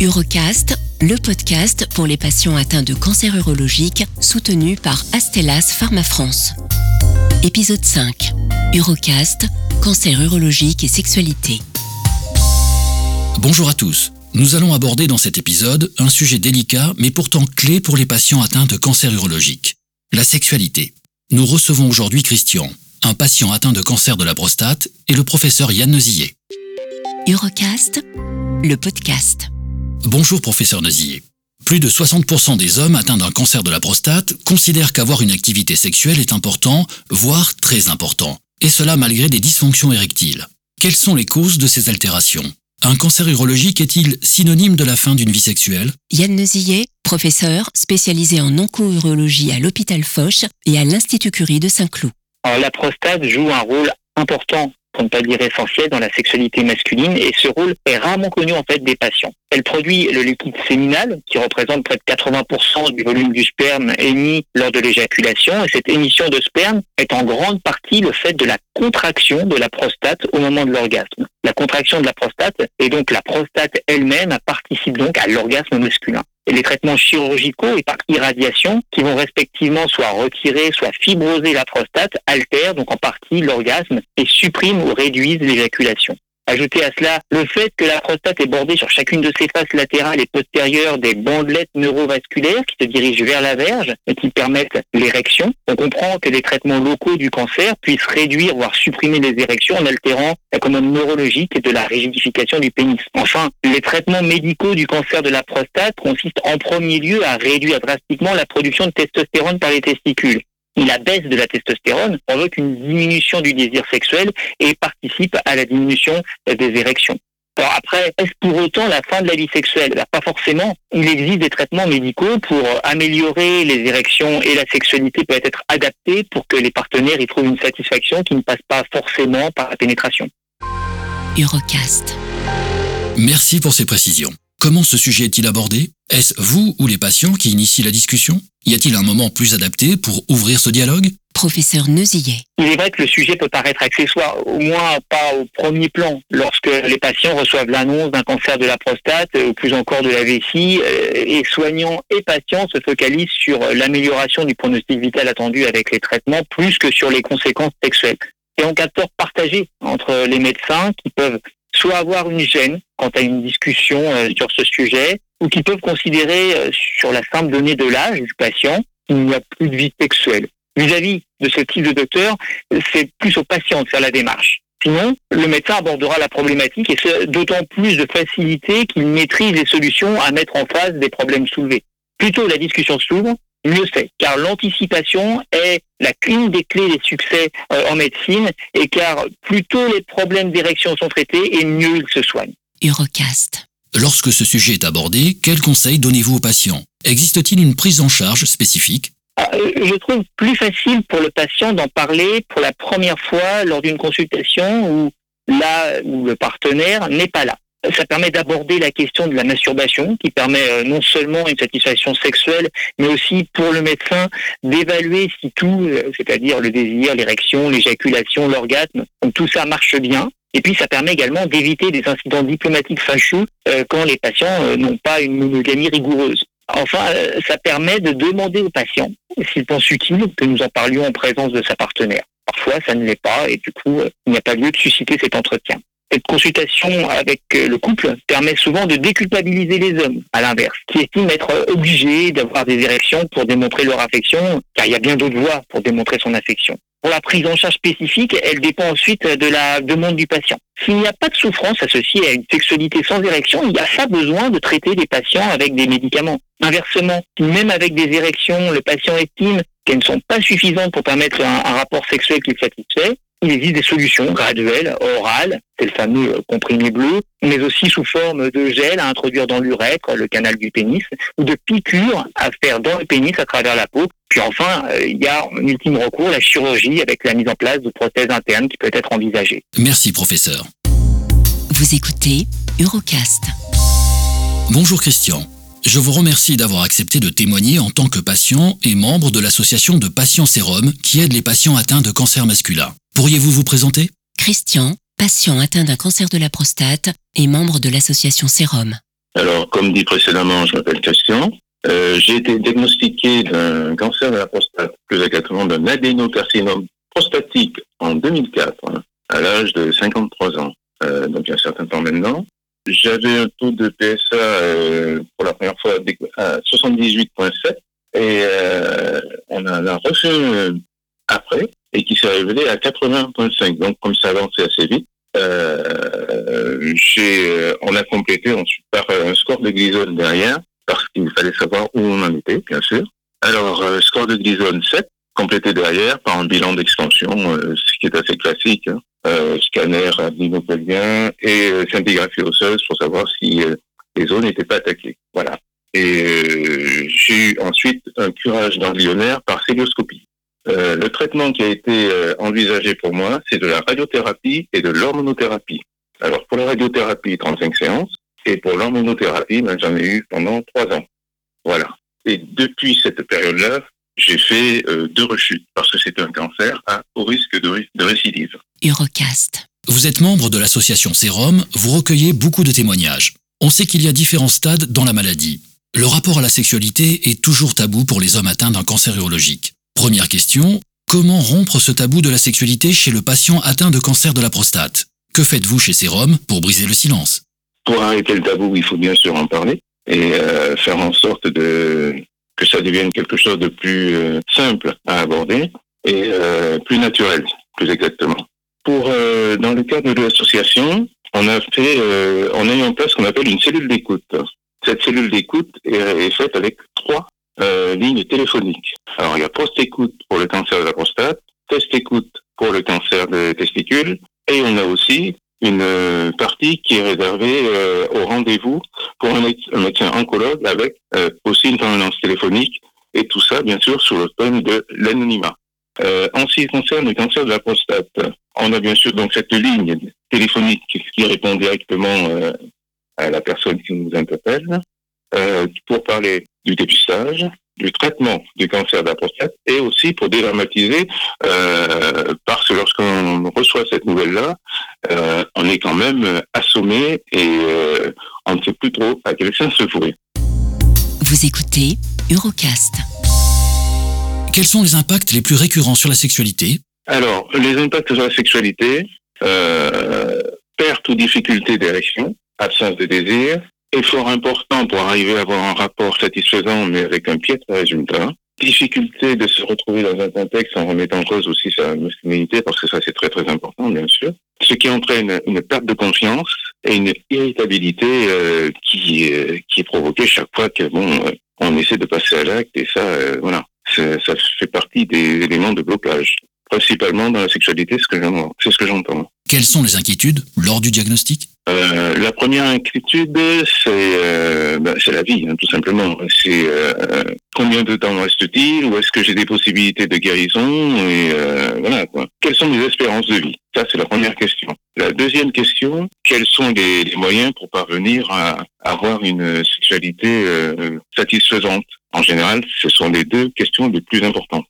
Urocast, le podcast pour les patients atteints de cancer urologique soutenu par Astellas Pharma France. Épisode 5. Urocast, cancer urologique et sexualité. Bonjour à tous. Nous allons aborder dans cet épisode un sujet délicat mais pourtant clé pour les patients atteints de cancer urologique. La sexualité. Nous recevons aujourd'hui Christian, un patient atteint de cancer de la prostate, et le professeur Yann Nezillet. Urocast, le podcast. Bonjour professeur Nezillet. Plus de 60% des hommes atteints d'un cancer de la prostate considèrent qu'avoir une activité sexuelle est important, voire très important, et cela malgré des dysfonctions érectiles. Quelles sont les causes de ces altérations? Un cancer urologique est-il synonyme de la fin d'une vie sexuelle? Yann Nezillet, professeur spécialisé en onco-urologie à l'hôpital Foch et à l'Institut Curie de Saint-Cloud. La prostate joue un rôle important, pour ne pas dire essentiel, dans la sexualité masculine et ce rôle est rarement connu en fait des patients. Elle produit le liquide séminal qui représente près de 80% du volume du sperme émis lors de l'éjaculation et cette émission de sperme est en grande partie le fait de la contraction de la prostate au moment de l'orgasme. La contraction de la prostate et donc la prostate elle-même participe donc à l'orgasme masculin les traitements chirurgicaux et par irradiation qui vont respectivement soit retirer, soit fibroser la prostate, altèrent donc en partie l'orgasme et suppriment ou réduisent l'éjaculation. Ajoutez à cela le fait que la prostate est bordée sur chacune de ses faces latérales et postérieures des bandelettes neurovasculaires qui se dirigent vers la verge et qui permettent l'érection. On comprend que les traitements locaux du cancer puissent réduire, voire supprimer les érections en altérant la commande neurologique et de la rigidification du pénis. Enfin, les traitements médicaux du cancer de la prostate consistent en premier lieu à réduire drastiquement la production de testostérone par les testicules la baisse de la testostérone provoque une diminution du désir sexuel et participe à la diminution des érections. Alors après, est-ce pour autant la fin de la vie sexuelle? Ben, Pas forcément. Il existe des traitements médicaux pour améliorer les érections et la sexualité peut être adaptée pour que les partenaires y trouvent une satisfaction qui ne passe pas forcément par la pénétration. Urocast. Merci pour ces précisions. Comment ce sujet est-il abordé? Est-ce vous ou les patients qui initient la discussion? Y a-t-il un moment plus adapté pour ouvrir ce dialogue? Professeur Neusillet. Il est vrai que le sujet peut paraître accessoire, au moins pas au premier plan, lorsque les patients reçoivent l'annonce d'un cancer de la prostate ou plus encore de la vessie, euh, et soignants et patients se focalisent sur l'amélioration du pronostic vital attendu avec les traitements plus que sur les conséquences sexuelles. Et en cas de tort partagé entre les médecins qui peuvent soit avoir une gêne quant à une discussion euh, sur ce sujet, ou qui peuvent considérer euh, sur la simple donnée de l'âge du patient qu'il n'y a plus de vie sexuelle. Vis-à-vis de ce type de docteur, c'est plus au patient de faire la démarche. Sinon, le médecin abordera la problématique et c'est d'autant plus de facilité qu'il maîtrise les solutions à mettre en face des problèmes soulevés. Plutôt la discussion s'ouvre, mieux c'est, car l'anticipation est la clé des clés des succès euh, en médecine, et car plus tôt les problèmes d'érection sont traités, et mieux ils se soignent. Urocast. Lorsque ce sujet est abordé, quels conseils donnez-vous aux patients? Existe-t-il une prise en charge spécifique? Ah, euh, je trouve plus facile pour le patient d'en parler pour la première fois lors d'une consultation où là où le partenaire n'est pas là. Ça permet d'aborder la question de la masturbation, qui permet euh, non seulement une satisfaction sexuelle, mais aussi pour le médecin d'évaluer si tout, euh, c'est-à-dire le désir, l'érection, l'éjaculation, l'orgasme, tout ça marche bien. Et puis ça permet également d'éviter des incidents diplomatiques fâcheux euh, quand les patients n'ont pas une monogamie rigoureuse. Enfin, ça permet de demander au patient s'il pense utile que nous en parlions en présence de sa partenaire. Parfois, ça ne l'est pas et du coup, il n'y a pas lieu de susciter cet entretien. Cette consultation avec euh, le couple permet souvent de déculpabiliser les hommes, à l'inverse, qui estiment être obligés d'avoir des érections pour démontrer leur affection, car il y a bien d'autres voies pour démontrer son affection. Pour la prise en charge spécifique, elle dépend ensuite de la demande du patient. S'il n'y a pas de souffrance associée à une sexualité sans érection, il n'y a pas besoin de traiter les patients avec des médicaments. Inversement, même avec des érections, le patient estime qu'elles ne sont pas suffisantes pour permettre un, rapport sexuel qui satisfait, il existe des solutions graduelles, orales, c'est le fameux comprimé bleu, mais aussi sous forme de gel à introduire dans l'urètre, le canal du pénis, ou de piqûres à faire dans le pénis à travers la peau. Puis enfin, euh, il y a en ultime recours la chirurgie avec la mise en place de prothèses internes qui peut être envisagée. Merci professeur. Vous écoutez Eurocast. Bonjour Christian. Je vous remercie d'avoir accepté de témoigner en tant que patient et membre de l'association de Patients Sérum qui aide les patients atteints de cancer masculin. Pourriez-vous vous présenter? Christian, patient atteint d'un cancer de la prostate et membre de l'association Sérum. Alors, comme dit précédemment, je m'appelle Christian. Euh, j'ai été diagnostiqué d'un cancer de la prostate, plus exactement d'un adénocarcinome prostatique en 2004, hein, à l'âge de 53 ans, euh, donc il y a un certain temps maintenant. J'avais un taux de PSA euh, pour la première fois à 78,7 et euh, on en a reçu après et qui s'est révélé à 80,5. Donc comme ça avançait assez vite, euh, j'ai, on a complété ensuite par un score de glyzone derrière parce qu'il fallait savoir où on en était, bien sûr. Alors, score de glyzone 7, complété derrière par un bilan d'extension, ce qui est assez classique. Hein euh, scanner abdominopelvien et euh, scintigraphie osseuse pour savoir si euh, les zones n'étaient pas attaquées. Voilà. Et euh, j'ai eu ensuite un curage ganglionnaire par célioscopie. Euh, le traitement qui a été envisagé pour moi, c'est de la radiothérapie et de l'hormonothérapie. Alors pour la radiothérapie, 35 séances, et pour l'hormonothérapie, ben, j'en ai eu pendant trois ans. Voilà. Et depuis cette période-là, j'ai fait euh, deux rechutes parce que c'est un cancer à haut risque de, de récidive. Eurocast. Vous êtes membre de l'association Sérum, vous recueillez beaucoup de témoignages. On sait qu'il y a différents stades dans la maladie. Le rapport à la sexualité est toujours tabou pour les hommes atteints d'un cancer urologique. Première question, comment rompre ce tabou de la sexualité chez le patient atteint de cancer de la prostate? Que faites-vous chez Sérum pour briser le silence? Pour arrêter le tabou, il faut bien sûr en parler et euh, faire en sorte de que ça devienne quelque chose de plus euh, simple à aborder et euh, plus naturel, plus exactement. Pour dans le cadre de l'association, on a fait, on a mis en place ce qu'on appelle une cellule d'écoute. Cette cellule d'écoute est, est, faite avec trois euh, lignes téléphoniques. Alors il y a post-écoute pour le cancer de la prostate, test-écoute pour le cancer des testicules, et on a aussi une euh, partie qui est réservée euh, au rendez-vous pour un, médecin oncologue avec euh, aussi une permanence téléphonique et tout ça, bien sûr, sous le thème de l'anonymat. En ce qui concerne le cancer de la prostate, on a bien sûr donc cette ligne téléphonique qui répond directement à la personne qui nous interpelle pour parler du dépistage, du traitement du cancer de la prostate et aussi pour dédramatiser, euh, parce que lorsqu'on reçoit cette nouvelle-là, euh, on est quand même assommé et euh, on ne sait plus trop à quel sens se vouer. Vous écoutez Eurocast. Quels sont les impacts les plus récurrents sur la sexualité? Alors, les impacts sur la sexualité, euh, perte ou difficulté d'érection, absence de désir, effort important pour arriver à avoir un rapport satisfaisant, mais avec un piètre résultat. Difficulté de se retrouver dans un contexte en remettant en cause aussi sa masculinité, parce que ça c'est très très important, bien sûr. Ce qui entraîne une perte de confiance et une irritabilité euh, qui, euh, qui est provoquée chaque fois que bon, euh, on essaie de passer à l'acte, et ça, euh, voilà, ça fait partie des éléments de blocage principalement dans la sexualité, c'est ce que j'entends. Quelles sont les inquiétudes lors du diagnostic euh, La première inquiétude, c'est euh, ben, la vie, hein, tout simplement. C'est euh, combien de temps reste-t-il Ou est-ce que j'ai des possibilités de guérison Et euh, voilà quoi. Quelles sont mes espérances de vie Ça, c'est la première question. La deuxième question, quels sont les, les moyens pour parvenir à avoir une sexualité euh, satisfaisante En général, ce sont les deux questions les plus importantes.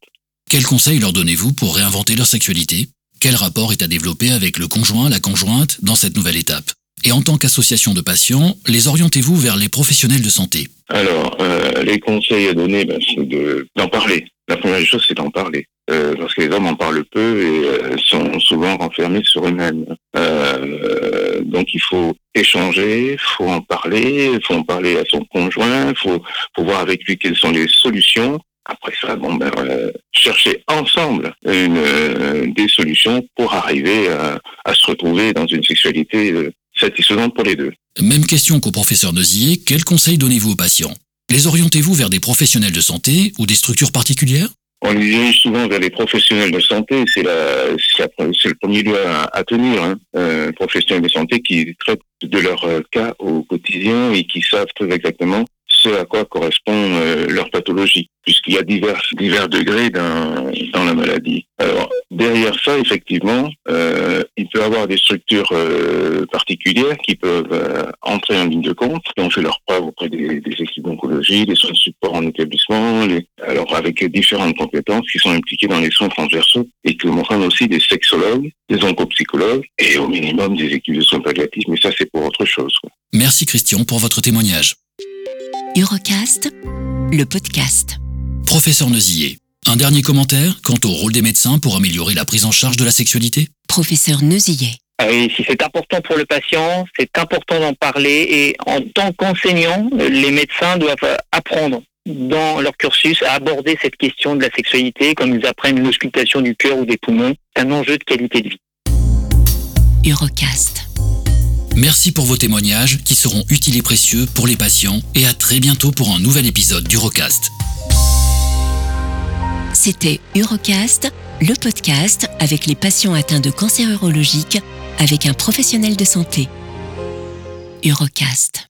Quels conseils leur donnez-vous pour réinventer leur sexualité Quel rapport est à développer avec le conjoint, la conjointe dans cette nouvelle étape? Et en tant qu'association de patients, les orientez-vous vers les professionnels de santé? Alors, euh, les conseils à donner, ben, c'est d'en parler. La première chose, c'est d'en parler. Euh, parce que les hommes en parlent peu et euh, sont souvent renfermés sur eux-mêmes. Euh, donc il faut échanger, faut en parler, faut en parler à son conjoint, faut, faut voir avec lui quelles sont les solutions après ça, bon, ben, euh, chercher ensemble une, euh, des solutions pour arriver à, à, se retrouver dans une sexualité euh, satisfaisante pour les deux. Même question qu'au professeur Nozier, quels conseils donnez-vous aux patients? Les orientez-vous vers des professionnels de santé ou des structures particulières? On les dirige souvent vers les professionnels de santé, c'est le premier lieu à, à tenir. Hein. Euh, professionnels de santé qui traitent de leur cas au quotidien et qui savent très exactement ce à quoi correspond euh, leur pathologie, puisqu'il y a divers, degrés dans, la maladie. Alors, derrière ça, effectivement, euh, il peut y avoir des structures euh, particulières qui peuvent entrer en ligne de compte, qui ont fait leur preuve auprès des, équipes d'oncologie, des soins de support en établissement, alors avec différentes compétences qui sont impliquées dans les soins transversaux et qui comprennent aussi des sexologues, des oncopsychologues et au minimum des équipes de soins palliatifs, mais ça c'est pour autre chose. Merci Christian pour votre témoignage. Eurocast, le podcast. Professeur Neusier, un dernier commentaire quant au rôle des médecins pour améliorer la prise en charge de la sexualité? Professeur Neusillet. Ah oui, si c'est important pour le patient, c'est important d'en parler et en tant qu'enseignant, les médecins doivent apprendre dans leur cursus à aborder cette question de la sexualité comme ils apprennent l'auscultation du cœur ou des poumons. C'est un enjeu de qualité de vie. Eurocast. Merci pour vos témoignages qui seront utiles et précieux pour les patients et à très bientôt pour un nouvel épisode d'Eurocast. C'était Eurocast, le podcast avec les patients atteints de cancer urologique avec un professionnel de santé. Eurocast.